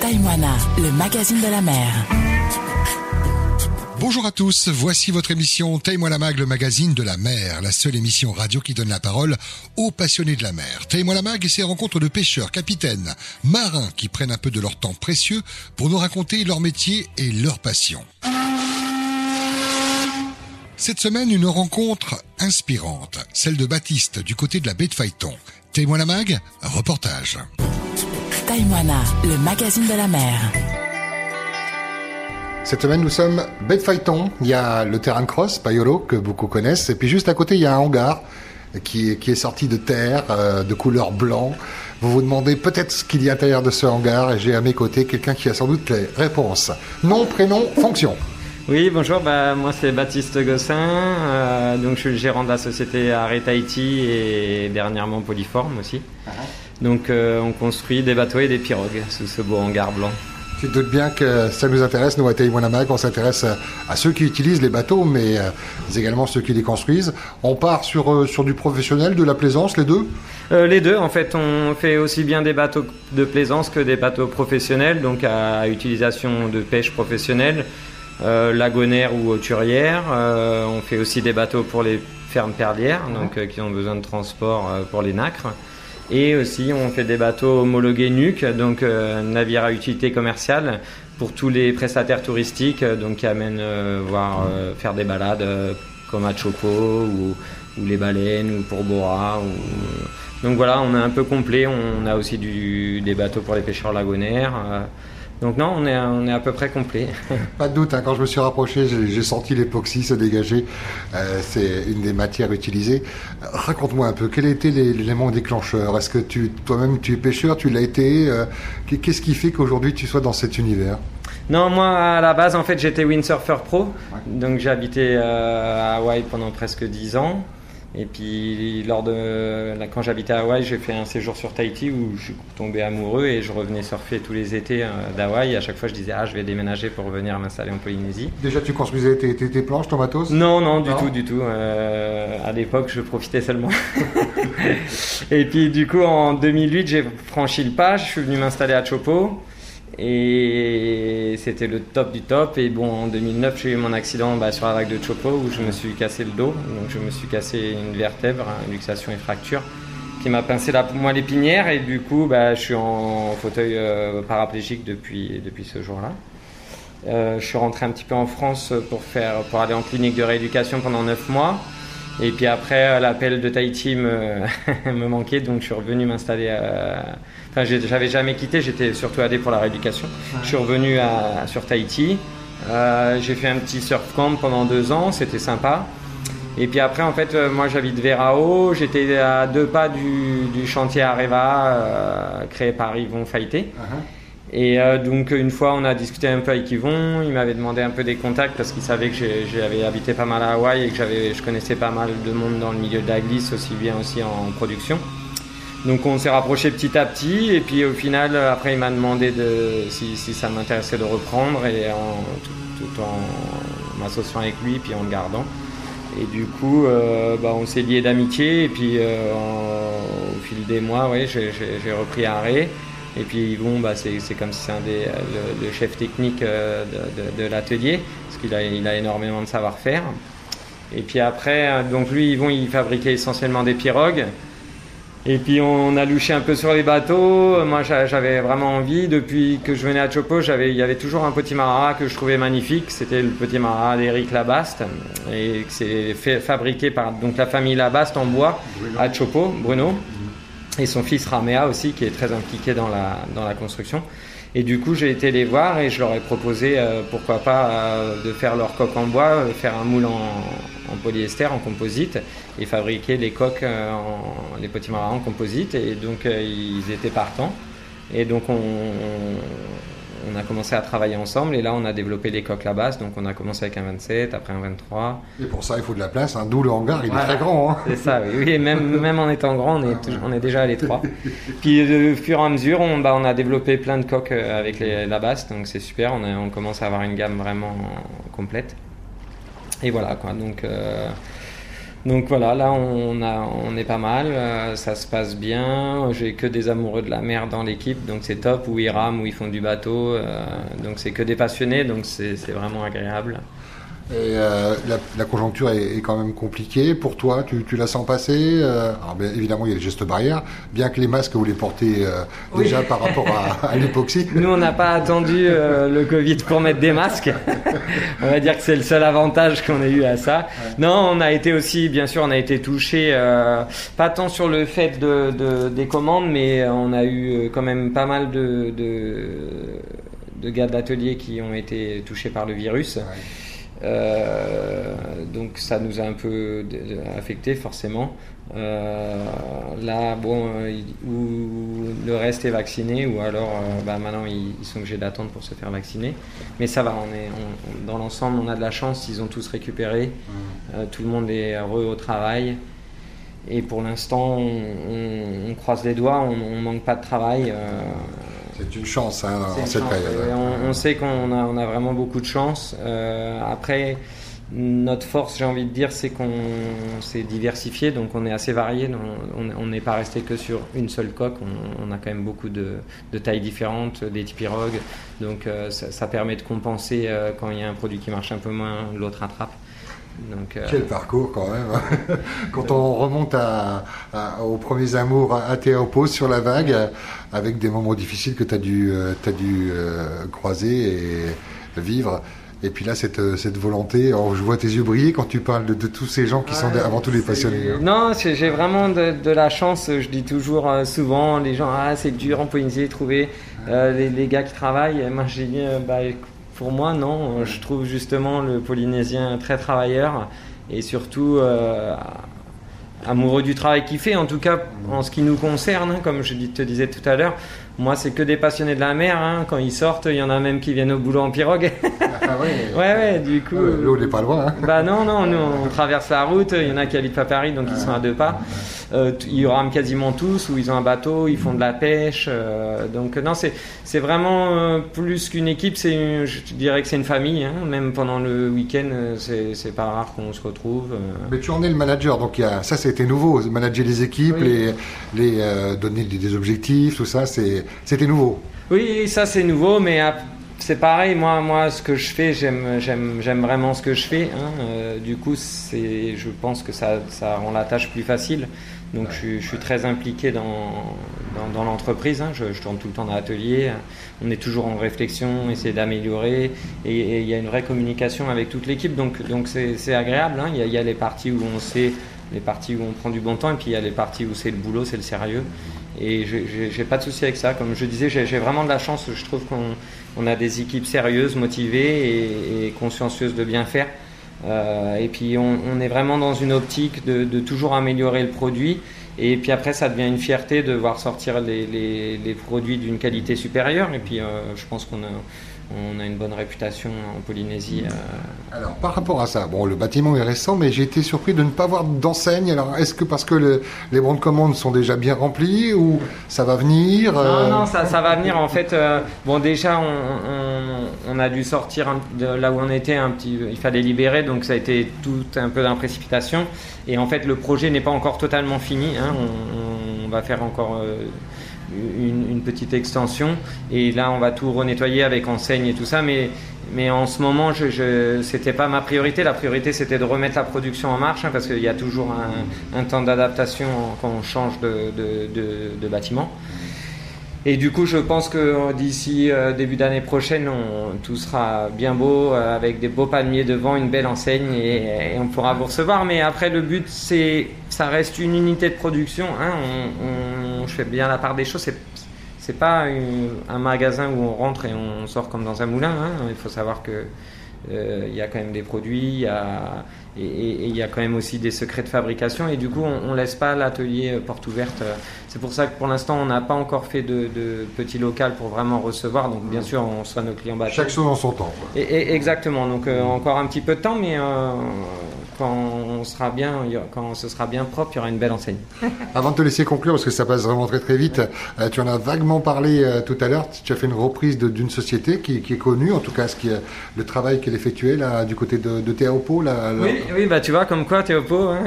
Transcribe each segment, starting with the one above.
Taïwana, le magazine de la mer. Bonjour à tous, voici votre émission Taille-moi la mag, le magazine de la mer, la seule émission radio qui donne la parole aux passionnés de la mer. Taille-moi la mag et ses rencontres de pêcheurs, capitaines, marins qui prennent un peu de leur temps précieux pour nous raconter leur métier et leur passion. Cette semaine, une rencontre inspirante, celle de Baptiste du côté de la baie de Phaéton. Taille-moi mag, reportage. Taïwana, le magazine de la mer. Cette semaine, nous sommes de Phaéton. Il y a le terrain de cross, Payolo, que beaucoup connaissent. Et puis juste à côté, il y a un hangar qui est, qui est sorti de terre, euh, de couleur blanc. Vous vous demandez peut-être ce qu'il y a à l'intérieur de ce hangar. Et j'ai à mes côtés quelqu'un qui a sans doute les réponses. Nom, prénom, fonction. Oui, bonjour, bah, moi c'est Baptiste Gossin, euh, donc je suis le gérant de la société Arrêt Tahiti et dernièrement Polyforme aussi. Donc euh, on construit des bateaux et des pirogues sous ce beau hangar blanc. Tu te doutes bien que ça nous intéresse, nous à Taïwanamag, on s'intéresse à ceux qui utilisent les bateaux, mais euh, également ceux qui les construisent. On part sur, euh, sur du professionnel, de la plaisance, les deux? Euh, les deux, en fait, on fait aussi bien des bateaux de plaisance que des bateaux professionnels, donc à utilisation de pêche professionnelle, euh, lagonaire ou hauturière. Euh, on fait aussi des bateaux pour les fermes perlières, donc euh, qui ont besoin de transport euh, pour les nacres. Et aussi, on fait des bateaux homologués NUC, donc euh, navires à utilité commerciale, pour tous les prestataires touristiques, euh, donc qui amènent euh, voir euh, faire des balades comme à Chopo ou, les baleines ou pour Bora. Donc voilà, on est un peu complet. On a aussi des bateaux pour les pêcheurs lagonaires. Donc non, on est, on est à peu près complet. Pas de doute, hein, quand je me suis rapproché, j'ai senti l'époxy se dégager. Euh, c'est une des matières utilisées. Euh, Raconte-moi un peu, quel a été l'é- l'élément déclencheur? Est-ce que toi-même tu es pêcheur, tu l'as été? Euh, qu'est- Qu'est-ce qui fait qu'aujourd'hui tu sois dans cet univers? Non, moi à la base en fait j'étais windsurfer pro, donc j'ai habité euh, à Hawaï pendant presque 10 ans. Et puis lors de là, quand j'habitais à Hawaï, j'ai fait un séjour sur Tahiti où je suis tombé amoureux et je revenais surfer tous les étés euh, d'Hawaï. À chaque fois je disais ah je vais déménager pour revenir m'installer en Polynésie. Déjà tu construisais tes, tes- tes planches, ton matos? Non, non, du Non tout, du tout. Euh, à l'époque, je profitais seulement. et puis, du coup, en 2008, j'ai franchi le pas. Je suis venu m'installer à Chopo. Et c'était le top du top. Et bon, en 2009, j'ai eu mon accident bah, sur la vague de Chopo où je me suis cassé le dos. Donc, je me suis cassé une vertèbre, hein, luxation et fracture, qui m'a pincé la moelle épinière. Et du coup, bah, je suis en fauteuil euh, paraplégique depuis, depuis ce jour-là. Euh, je suis rentré un petit peu en France pour, faire, pour aller en clinique de rééducation pendant 9 mois. Et puis après, euh, l'appel de Tahiti me, me manquait, donc je suis revenu m'installer. à- Enfin, j'avais jamais quitté, j'étais surtout allé pour la rééducation. Je suis revenu à- sur Tahiti. Euh, j'ai fait un petit surf camp pendant deux ans, c'était sympa. Et puis après, en fait, euh, moi j'habite Verao, j'étais à deux pas du, du chantier Areva euh, créé par Yvon Faïté. Et euh, donc une fois on a discuté un peu avec Yvon, il m'avait demandé un peu des contacts parce qu'il savait que j'avais habité pas mal à Hawaï et que je connaissais pas mal de monde dans le milieu de la glisse, aussi bien aussi en production. Donc on s'est rapproché petit à petit et puis au final après il m'a demandé de, si, ça m'intéressait de reprendre et tout, en m'associant avec lui puis en le gardant. Et du coup euh, bah, on s'est lié d'amitié et puis euh, au fil des mois j'ai- j'ai repris arrêt. Et puis Yvon, bah, c'est, comme si c'est le, le chef technique euh, de, l'atelier, parce qu'il a, énormément de savoir-faire. Et puis après, euh, donc lui, Yvon, il fabriquait essentiellement des pirogues. Et puis on a louché un peu sur les bateaux. Moi, j'a- j'avais vraiment envie. Depuis que je venais à Chopo, il y avait toujours un petit marat que je trouvais magnifique. C'était le petit marat d'Éric Labaste, et c'est fabriqué par donc la famille Labaste en bois à Chopo, Bruno et son fils Ramea aussi qui est très impliqué dans la, dans la construction. Et du coup, j'ai été les voir et je leur ai proposé, euh, pourquoi pas, euh, de faire leur coque en bois, euh, faire un moule en, en polyester, en composite, et fabriquer les coques, euh, en, les petits marins en composite. Et donc, euh, ils étaient partants. Et donc, on, on a commencé à travailler ensemble. Et là, on a développé les coques la base. Donc, on a commencé avec un 27, après un 23. Et pour ça, il faut de la place, hein, d'où le hangar, il Voilà. est très grand. Hein. C'est ça, oui. oui et même, même en étant grand, on est, toujours- on est déjà à l'étroit. Puis de fur et à mesure, on, bah, on a développé plein de coques euh, avec les, la basse, donc c'est super. On, a- on commence à avoir une gamme vraiment complète. Et voilà, quoi. Donc, euh, Donc voilà, là on, a, est pas mal, euh, ça se passe bien. J'ai que des amoureux de la mer dans l'équipe, donc c'est top. Où ils rament, où ils font du bateau, euh, donc c'est que des passionnés, donc c'est vraiment agréable. Et euh, la, conjoncture est, quand même compliquée. Pour toi, tu, la sens passer euh, alors bien, Évidemment, il y a les gestes barrières, bien que les masques, vous les portez euh, déjà par rapport à, l'époxy. Nous, on n'a pas attendu le Covid pour mettre des masques. on va dire que c'est le seul avantage qu'on ait eu à ça. Non, on a été aussi, bien sûr, on a été touché, pas tant sur le fait de, des commandes, mais on a eu quand même pas mal de, de, gars d'atelier qui ont été touchés par le virus. Euh, donc ça nous a un peu affecté forcément. Euh, là, bon, où le reste est vacciné, ou alors euh, bah, maintenant ils, sont obligés d'attendre pour se faire vacciner. Mais ça va, on est, dans l'ensemble, on a de la chance, ils ont tous récupéré. Tout le monde est heureux au travail. Et pour l'instant, on, croise les doigts, on, ne manque pas de travail. C'est une chance hein, en cette période. On, sait qu'on a, on a, vraiment beaucoup de chance. Euh, après, notre force, j'ai envie de dire, c'est qu'on s'est diversifié, donc on est assez varié. On n'est pas resté que sur une seule coque. On, a quand même beaucoup de, tailles différentes, des pirogues. Donc euh, ça, permet de compenser euh, quand il y a un produit qui marche un peu moins, l'autre attrape. Donc, Quel parcours quand même hein. Quand on remonte à, aux premiers amours à Théopos sur la vague, avec des moments difficiles que tu as dû, euh, as dû euh, croiser et vivre. Et puis là, cette, euh, cette volonté, je vois tes yeux briller quand tu parles de, tous ces gens qui sont avant tout les passionnés. Hein. Non, j'ai vraiment de, la chance. Je dis toujours souvent, les gens, ah, c'est dur en Polynésie trouver les, les, gars qui travaillent. Moi, j'ai dit, bah, pour moi, non. Je trouve justement le Polynésien très travailleur et surtout amoureux du travail qu'il fait, en tout cas en ce qui nous concerne, hein, comme je te disais tout à l'heure. Moi, c'est que des passionnés de la mer. Hein. Quand ils sortent, il y en a même qui viennent au boulot en pirogue. ah ouais. ouais, ouais, du coup. L'eau n'est pas loin. Hein. Bah non, non, nous on traverse la route. Il y en a qui habitent pas Paris, donc ils sont à deux pas. Euh, ils rament quasiment tous, ou ils ont un bateau, ils font de la pêche. Euh, donc non, c'est vraiment euh, plus qu'une équipe. C'est, je dirais que c'est une famille. Hein. Même pendant le week-end, c'est pas rare qu'on se retrouve. Mais tu en es le manager, donc y a, ça c'était nouveau, manager les équipes, les les donner des objectifs, tout ça, c'était nouveau. Oui, ça c'est nouveau, mais c'est pareil. Moi, moi, ce que je fais, j'aime, j'aime, j'aime vraiment ce que je fais. Hein. Euh, du coup, c'est, je pense que ça, ça rend la tâche plus facile. Donc, je, suis très impliqué dans, dans, l'entreprise. Hein. Je, tourne tout le temps dans l'atelier. On est toujours en réflexion, essayer d'améliorer. Et, il y a une vraie communication avec toute l'équipe. Donc, donc c'est, agréable. Hein. Il, y a, il y a les parties où on sait, les parties où on prend du bon temps, et puis il y a les parties où c'est le boulot, c'est le sérieux. Et j'ai pas de souci avec ça. Comme je disais, j'ai vraiment de la chance. Je trouve qu'on a des équipes sérieuses, motivées et, consciencieuses de bien faire. Euh, et puis on, est vraiment dans une optique de, toujours améliorer le produit. Et puis après, ça devient une fierté de voir sortir les, produits d'une qualité supérieure. Et puis euh, je pense qu'on a on a une bonne réputation en Polynésie. Euh. Alors, par rapport à ça, bon, le bâtiment est récent, mais j'ai été surpris de ne pas voir d'enseigne. Alors, est-ce que parce que les bons de commande sont déjà bien remplis ou ça va venir Non, euh? non, ça, va venir. En fait, euh, bon, déjà, on, a dû sortir de là où on était un petit. Il fallait libérer, donc ça a été tout un peu d'un précipitation. Et en fait, le projet n'est pas encore totalement fini. Hein. On, va faire encore une, petite extension. Et là, on va tout renettoyer avec enseigne et tout ça. Mais, mais en ce moment, c'était pas ma priorité. La priorité, c'était de remettre la production en marche, hein, parce qu'il y a toujours un, temps d'adaptation quand on change de, de bâtiment. Et du coup, je pense que d'ici euh, début d'année prochaine, on, tout sera bien beau, euh, avec des beaux palmiers devant, une belle enseigne, et, on pourra vous recevoir. Mais après, le but, c'est, ça reste une unité de production. Hein. On, je fais bien la part des choses. C'est, c'est pas un magasin où on rentre et on sort comme dans un moulin. Hein. Il faut savoir que euh, il y a quand même des produits, il y a, et il y a quand même aussi des secrets de fabrication. Et du coup, on, ne laisse pas l'atelier euh, porte ouverte. C'est pour ça que pour l'instant, on n'a pas encore fait de, de, petit local pour vraiment recevoir. Donc, bien sûr, on soit nos clients Chaque chose en son temps. Et, exactement. Donc, euh, encore un petit peu de temps, mais quand on sera bien, quand ce sera bien propre, il y aura une belle enseigne. Avant de te laisser conclure, parce que ça passe vraiment très très vite, euh, tu en as vaguement parlé euh, tout à l'heure. Tu as fait une reprise d'une société qui, est connue, en tout cas, ce qui est, le travail qu'elle effectuait là du côté de, de Théopo. Là, Oui, oui, bah tu vois comme quoi Théopo, hein.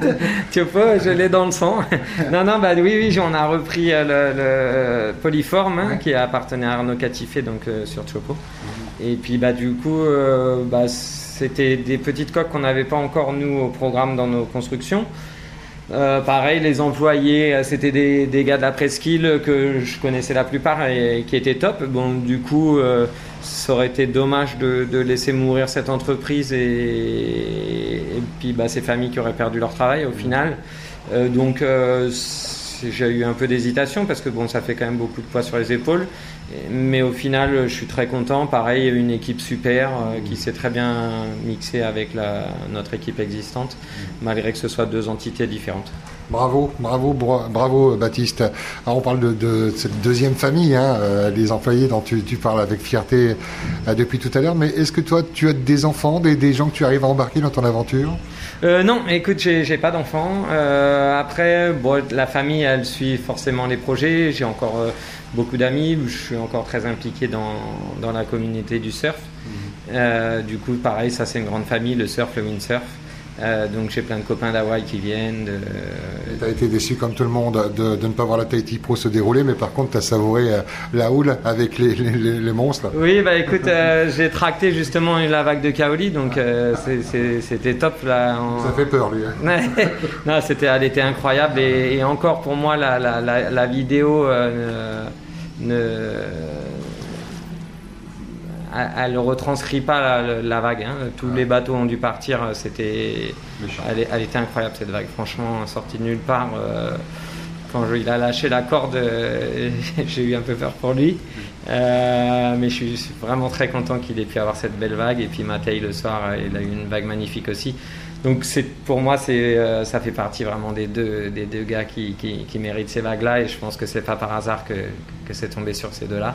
Théopo, je l'ai dans le sang. non, non, bah oui, oui, on a repris euh, le, Polyforme hein, qui appartenait à Arnaud Catifé, donc sur Théopo. Mhm. Et puis bah du coup, bah c'était des petites coques qu'on n'avait pas encore, nous, au programme dans nos constructions. Euh, pareil, les employés, euh, c'était des, gars de la presqu'île que je connaissais la plupart et, qui étaient top. Bon, du coup, euh, ça aurait été dommage de, laisser mourir cette entreprise et, puis bah, ces familles qui auraient perdu leur travail au final. donc, j'ai eu un peu d'hésitation parce que bon, ça fait quand même beaucoup de poids sur les épaules. Mais au final, je suis très content. Pareil, une équipe super euh, qui s'est très bien mixée avec notre équipe existante, malgré que ce soit deux entités différentes. Bravo, bravo, bravo Baptiste. Alors on parle de, cette deuxième famille, hein, euh, les employés dont tu, parles avec fierté euh, depuis tout à l'heure. Mais est-ce que toi, tu as des enfants, des, gens que tu arrives à embarquer dans ton aventure? Non, écoute, j'ai pas d'enfants. après, bon, la famille, elle suit forcément les projets. J'ai encore beaucoup d'amis. Je suis encore très impliqué dans, dans la communauté du surf. Euh, du coup, pareil, ça c'est une grande famille, le surf, le windsurf. Euh, donc j'ai plein de copains d'Hawaï qui viennent. De... Tu as été déçu comme tout le monde de, de, ne pas voir la Tahiti Pro se dérouler, mais par contre tu as savouré euh, la houle avec les, les, monstres. Oui, bah écoute, j'ai tracté justement la vague de Kaoli, donc c'était top. Là, Ça fait peur lui. Hein. non, c'était, elle était incroyable et, encore pour moi la, la, la, vidéo ne, elle ne retranscrit pas la, vague. Hein. Tous les bateaux ont dû partir. C'était, elle, était incroyable cette vague. Franchement, sortie de nulle part. Euh, quand il a lâché la corde, euh, j'ai eu un peu peur pour lui. Euh, mais je suis vraiment très content qu'il ait pu avoir cette belle vague. Et puis Matei le soir, il a eu une vague magnifique aussi. Donc c'est, pour moi, c'est, ça fait partie vraiment des deux, des deux gars qui, qui, méritent ces vagues-là. Et je pense que c'est pas par hasard que, que c'est tombé sur ces deux-là.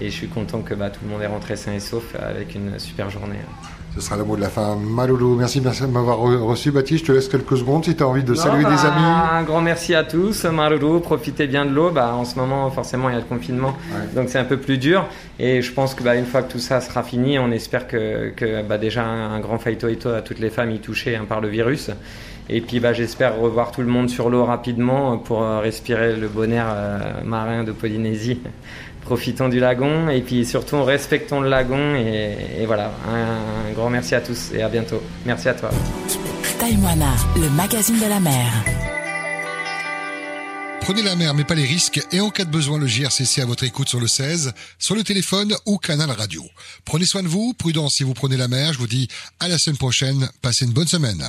Et je suis content que bah, tout le monde est rentré sain et sauf avec une super journée. Ce sera le mot de la fin. Maloulou, merci, merci de m'avoir reçu. Baptiste, je te laisse quelques secondes si tu as envie de saluer des bah, amis. Un grand merci à tous. Maloulou, profitez bien de l'eau. Bah, en ce moment, forcément, il y a le confinement, donc c'est un peu plus dur. Et je pense que bah, une fois que tout ça sera fini, on espère que, que bah, déjà un, grand faito à toutes les familles touchées hein, par le virus. Et puis bah, j'espère revoir tout le monde sur l'eau rapidement pour euh, respirer le bon air euh, marin de Polynésie profitons du lagon et puis surtout respectons le lagon et, voilà, un, grand merci à tous et à bientôt. Merci à toi. Taïwana, le magazine de la mer. Prenez la mer mais pas les risques et en cas de besoin le JRCC à votre écoute sur le 16, sur le téléphone ou canal radio. Prenez soin de vous, prudence si vous prenez la mer, je vous dis à la semaine prochaine, passez une bonne semaine.